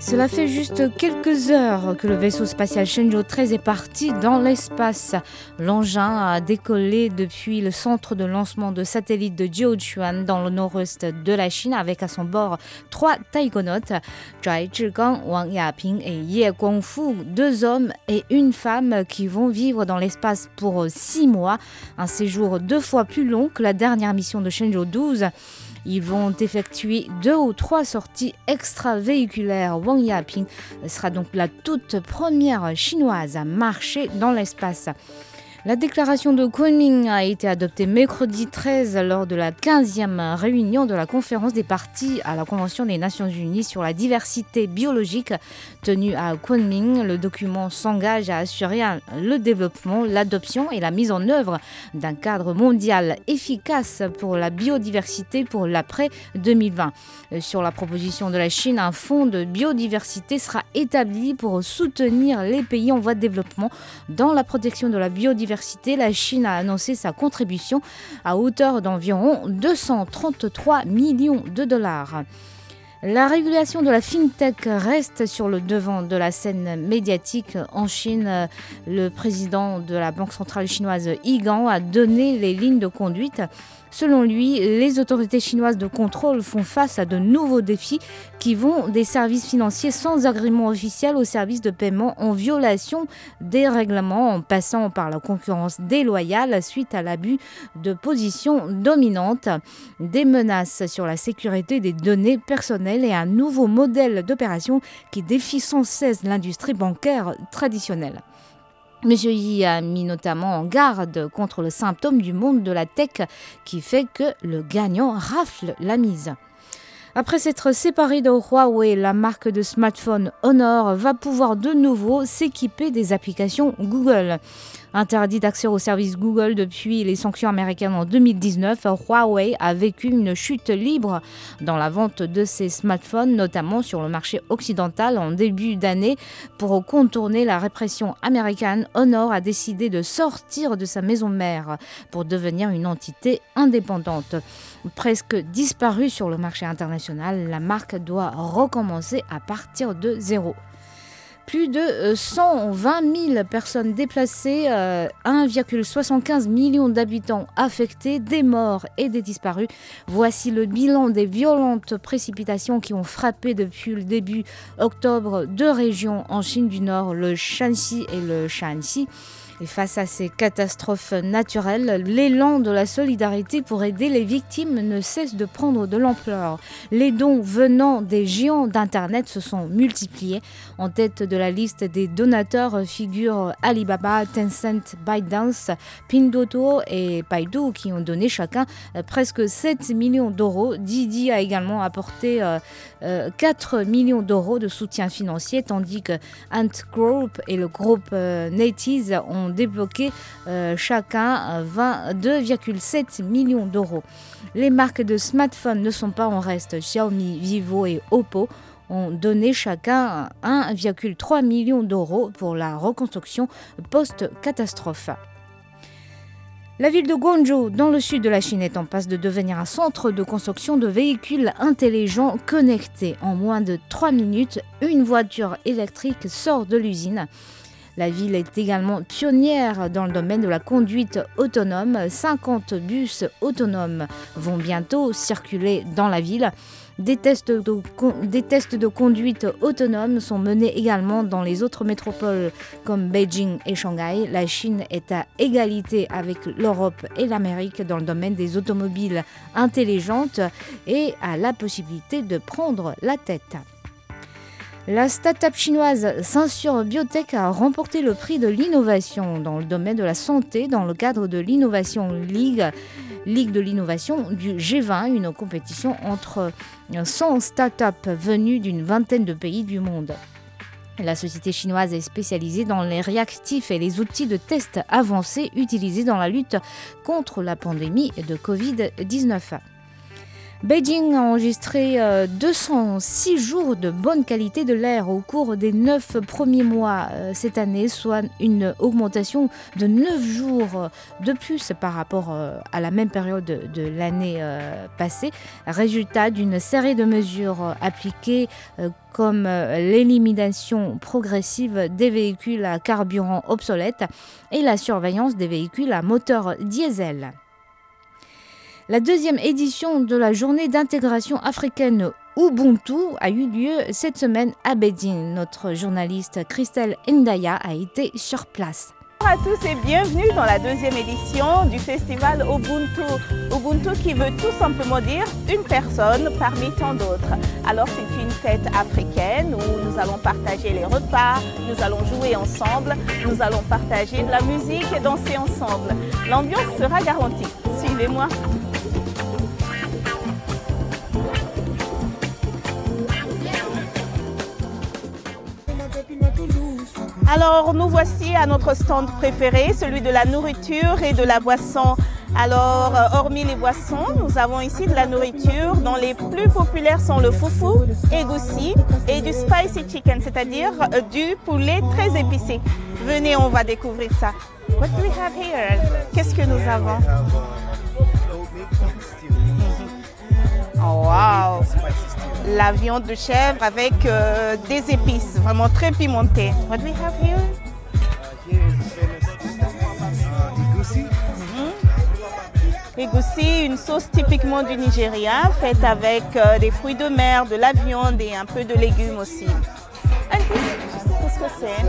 Cela fait juste quelques heures que le vaisseau spatial Shenzhou 13 est parti dans l'espace. L'engin a décollé depuis le centre de lancement de satellites de Jiuquan dans le nord-ouest de la Chine avec à son bord trois taïkonautes, Zhai Zhigang, Wang Yaping et Ye Guangfu, deux hommes et une femme qui vont vivre dans l'espace pour six mois, un séjour deux fois plus long que la dernière mission de Shenzhou 12. Ils vont effectuer deux ou trois sorties extravéhiculaires. Wang Yaping sera donc la toute première chinoise à marcher dans l'espace. La déclaration de Kunming a été adoptée mercredi 13 lors de la 15e réunion de la conférence des parties à la Convention des Nations Unies sur la diversité biologique tenue à Kunming. Le document s'engage à assurer le développement, l'adoption et la mise en œuvre d'un cadre mondial efficace pour la biodiversité pour l'après 2020. Euh, Sur la proposition de la Chine, un fonds de biodiversité sera établi pour soutenir les pays en voie de développement dans la protection de la biodiversité. La Chine a annoncé sa contribution à hauteur d'environ 233 millions de dollars. La régulation de la fintech reste sur le devant de la scène médiatique en Chine. Le président de la Banque centrale chinoise Yigang a donné les lignes de conduite. Selon lui, les autorités chinoises de contrôle font face à de nouveaux défis qui vont des services financiers sans agrément officiel aux services de paiement en violation des règlements en passant par la concurrence déloyale suite à l'abus de position dominante, des menaces sur la sécurité des données personnelles et un nouveau modèle d'opération qui défie sans cesse l'industrie bancaire traditionnelle. Monsieur Yi a mis notamment en garde contre le symptôme du monde de la tech qui fait que le gagnant rafle la mise. Après s'être séparé de Huawei, la marque de smartphone Honor va pouvoir de nouveau s'équiper des applications Google. Interdit d'accès aux services Google depuis les sanctions américaines en 2019, Huawei a vécu une chute libre dans la vente de ses smartphones, notamment sur le marché occidental en début d'année. Pour contourner la répression américaine, Honor a décidé de sortir de sa maison mère pour devenir une entité indépendante. Presque disparue sur le marché international, la marque doit recommencer à partir de zéro. Plus de euh, 120 000 personnes déplacées, euh, 1,75 million d'habitants affectés, des morts et des disparus. Voici le bilan des violentes précipitations qui ont frappé depuis le début octobre deux régions en Chine du Nord, le Shanxi et le Shanxi. Et face à ces catastrophes naturelles, l'élan de la solidarité pour aider les victimes ne cesse de prendre de l'ampleur. Les dons venant des géants d'Internet se sont multipliés. En tête de la liste des donateurs figurent Alibaba, Tencent, ByteDance, Pinduoduo et Baidu qui ont donné chacun euh, presque 7 millions d'euros. Didi a également apporté euh, euh, 4 millions d'euros de soutien financier tandis que Ant Group et le groupe euh, NetEase débloqué euh, chacun euh, 22,7 millions d'euros. Les marques de smartphones ne sont pas en reste. Xiaomi, Vivo et Oppo ont donné chacun 1,3 million d'euros pour la reconstruction post-catastrophe. La ville de Guangzhou, dans le sud de la Chine, est en passe de devenir un centre de construction de véhicules intelligents connectés. En moins de 3 minutes, une voiture électrique sort de l'usine. La ville est également pionnière dans le domaine de la conduite autonome. 50 bus autonomes vont bientôt circuler dans la ville. Des tests, de, conduite autonome sont menés également dans les autres métropoles comme Beijing et Shanghai. La Chine est à égalité avec l'Europe et l'Amérique dans le domaine des automobiles intelligentes et a la possibilité de prendre la tête. La start-up chinoise Censure Biotech a remporté le prix de l'innovation dans le domaine de la santé dans le cadre de l'Innovation League, Ligue de l'innovation du G20, une compétition entre 100 start-up venues d'une vingtaine de pays du monde. La société chinoise est spécialisée dans les réactifs et les outils de test avancés utilisés dans la lutte contre la pandémie de Covid-19. Beijing a enregistré 206 euh, jours de bonne qualité de l'air au cours des 9 premiers mois euh, cette année, soit une augmentation de 9 jours de plus par rapport euh, à la même période de l'année passée, résultat d'une série de mesures appliquées comme l'élimination progressive des véhicules à carburant obsolètes et la surveillance des véhicules à moteur diesel. La deuxième édition de la journée d'intégration africaine Ubuntu a eu lieu cette semaine à Beijing. Notre journaliste Christelle Ndaya a été sur place. Bonjour à tous et bienvenue dans la deuxième édition du festival Ubuntu. Ubuntu qui veut tout simplement dire une personne parmi tant d'autres. Alors c'est une fête africaine où nous allons partager les repas, nous allons jouer ensemble, nous allons partager de la musique et danser ensemble. L'ambiance sera garantie. Suivez-moi. Alors nous voici à notre stand préféré, celui de la nourriture et de la boisson. Alors, euh, hormis les boissons, nous avons ici de la nourriture dont les plus populaires sont le foufou, egoussi et du spicy chicken, c'est-à-dire euh, du poulet très épicé. Venez, on va découvrir ça. What do we have here? Qu'est-ce que nous avons? Oh, wow! La viande de chèvre avec euh, des épices, vraiment très pimentées. What do we have here? Egusi, une sauce typiquement du Nigeria, faite avec euh, des fruits de mer, de la viande et un peu de légumes aussi. Qu'est-ce que c'est?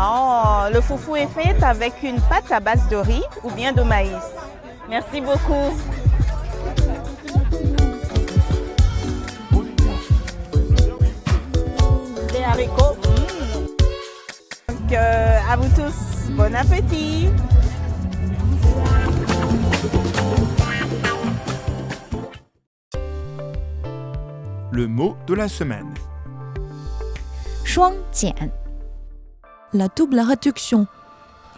Oh, le foufou est fait avec une pâte à base de riz ou bien de maïs. Merci beaucoup. Donc, euh, à vous tous, bon appétit. Le mot de la semaine. La double réduction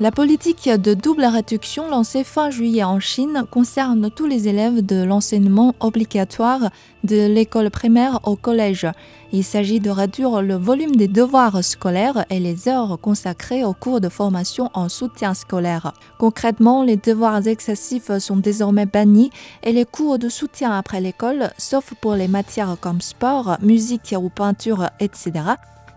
la politique de double réduction lancée fin juillet en Chine concerne tous les élèves de l'enseignement obligatoire de l'école primaire au collège. Il s'agit de réduire le volume des devoirs scolaires et les heures consacrées aux cours de formation en soutien scolaire. Concrètement, les devoirs excessifs sont désormais bannis et les cours de soutien après l'école, sauf pour les matières comme sport, musique ou peinture, etc.,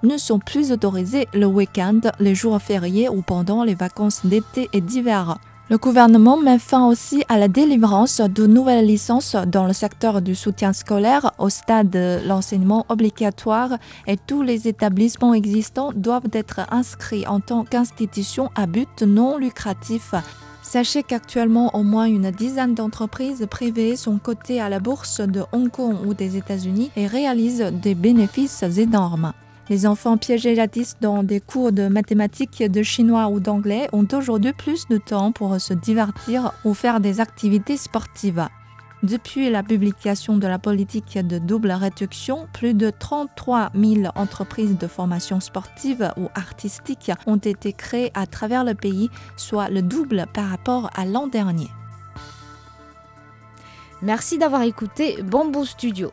ne sont plus autorisés le week-end, les jours fériés ou pendant les vacances d'été et d'hiver. Le gouvernement met fin aussi à la délivrance de nouvelles licences dans le secteur du soutien scolaire au stade de l'enseignement obligatoire et tous les établissements existants doivent être inscrits en tant qu'institutions à but non lucratif. Sachez qu'actuellement, au moins une dizaine d'entreprises privées sont cotées à la bourse de Hong Kong ou des États-Unis et réalisent des bénéfices énormes. Les enfants piégés jadis dans des cours de mathématiques, de chinois ou d'anglais ont aujourd'hui plus de temps pour se divertir ou faire des activités sportives. Depuis la publication de la politique de double réduction, plus de 33 000 entreprises de formation sportive ou artistique ont été créées à travers le pays, soit le double par rapport à l'an dernier. Merci d'avoir écouté Bamboo Studio.